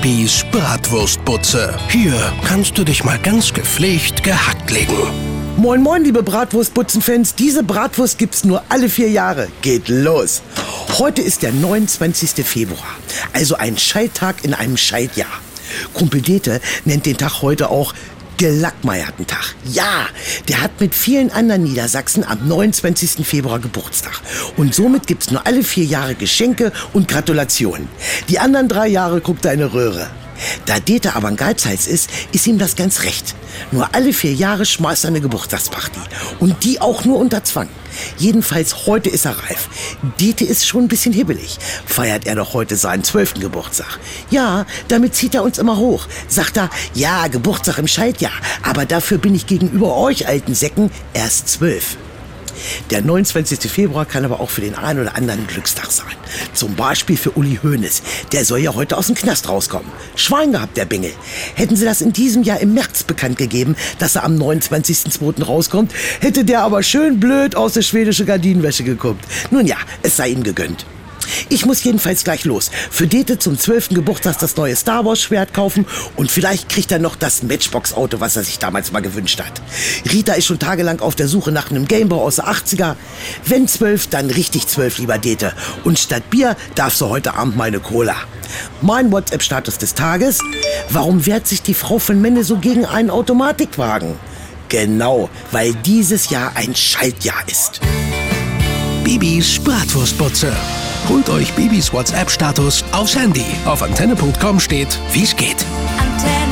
Bibis Bratwurstbutze. Hier kannst du dich mal ganz gepflegt gehackt legen. Moin moin, liebe Bratwurstbutzenfans. Diese Bratwurst gibt's nur alle vier Jahre. Geht los. Heute ist der 29. Februar, also ein Scheidtag in einem Scheidjahr. Kumpel Dete nennt den Tag heute auch gelackmeierten Tag. Ja, der hat mit vielen anderen Niedersachsen am 29. Februar Geburtstag. Und somit gibt's nur alle vier Jahre Geschenke und Gratulationen. Die anderen drei Jahre guckt er eine Röhre. Da Dieter aber ein Geizhals ist, ist ihm das ganz recht. Nur alle vier Jahre schmeißt er eine Geburtstagsparty. Und die auch nur unter Zwang. Jedenfalls heute ist er reif. Dieter ist schon ein bisschen hibbelig. Feiert er doch heute seinen zwölften Geburtstag. Ja, damit zieht er uns immer hoch. Sagt er, ja, Geburtstag im Scheidjahr. Aber dafür bin ich gegenüber euch alten Säcken erst zwölf. Der 29. Februar kann aber auch für den einen oder anderen Glückstag sein. Zum Beispiel für Uli Hoeneß. Der soll ja heute aus dem Knast rauskommen. Schwein gehabt, der Bengel. Hätten sie das in diesem Jahr im März bekannt gegeben, dass er am 29.02. rauskommt, hätte der aber schön blöd aus der schwedischen Gardinenwäsche geguckt. Nun ja, es sei ihm gegönnt. Ich muss jedenfalls gleich los. Für Dete zum 12. Geburtstag das neue Star Wars Schwert kaufen und vielleicht kriegt er noch das Matchbox Auto, was er sich damals mal gewünscht hat. Rita ist schon tagelang auf der Suche nach einem Gameboy aus der 80er. Wenn 12, dann richtig 12, lieber Dete. Und statt Bier darfst du heute Abend meine Cola. Mein WhatsApp-Status des Tages. Warum wehrt sich die Frau von Menne so gegen einen Automatikwagen? Genau, weil dieses Jahr ein Schaltjahr ist. Bibis Bratwurstbutze. Holt euch Bibis WhatsApp-Status aufs Handy. Auf antenne.com steht, wie's geht. Antenne.